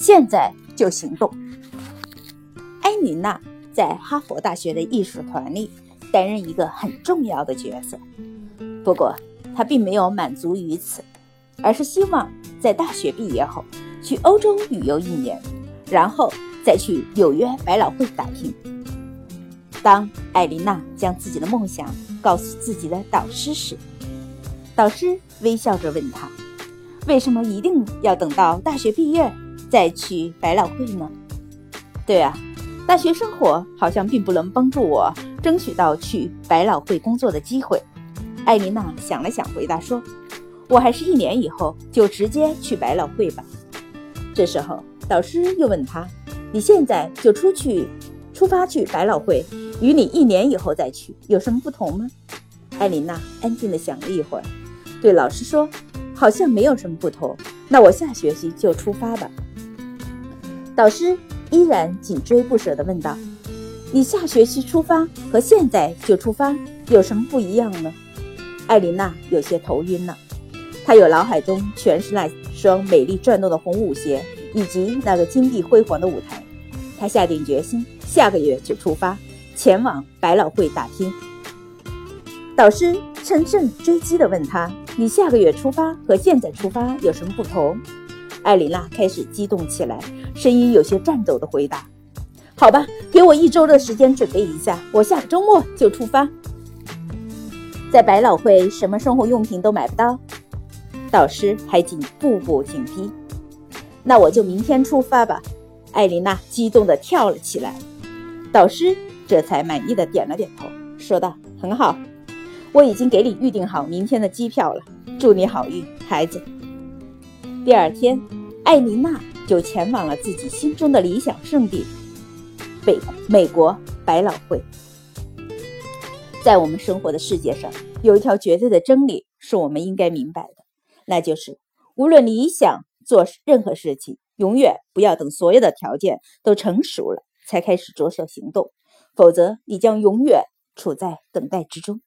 现在就行动。艾琳娜在哈佛大学的艺术团里担任一个很重要的角色，不过她并没有满足于此，而是希望在大学毕业后去欧洲旅游一年，然后再去纽约百老汇打拼。当艾琳娜将自己的梦想告诉自己的导师时，导师微笑着问她：“为什么一定要等到大学毕业再去百老汇呢？”“对啊，大学生活好像并不能帮助我争取到去百老汇工作的机会。”艾琳娜想了想，回答说：“我还是一年以后就直接去百老汇吧。”这时候，导师又问她：“你现在就出去，出发去百老汇？”与你一年以后再去有什么不同吗？艾琳娜安静地想了一会儿，对老师说：“好像没有什么不同。那我下学期就出发吧。”导师依然紧追不舍地问道：“你下学期出发和现在就出发有什么不一样呢？”艾琳娜有些头晕了，她有脑海中全是那双美丽转动的红舞鞋以及那个金碧辉煌的舞台。她下定决心，下个月就出发。前往百老汇打拼。导师乘胜追击地问他：“你下个月出发和现在出发有什么不同？”艾琳娜开始激动起来，声音有些颤抖地回答：“好吧，给我一周的时间准备一下，我下个周末就出发。”在百老汇，什么生活用品都买不到，导师还紧步步紧逼。那我就明天出发吧！艾琳娜激动地跳了起来。导师。这才满意的点了点头，说道：“很好，我已经给你预定好明天的机票了。祝你好运，孩子。”第二天，艾琳娜就前往了自己心中的理想圣地——北美国百老汇。在我们生活的世界上，有一条绝对的真理是我们应该明白的，那就是：无论你想做任何事情，永远不要等所有的条件都成熟了才开始着手行动。否则，你将永远处在等待之中。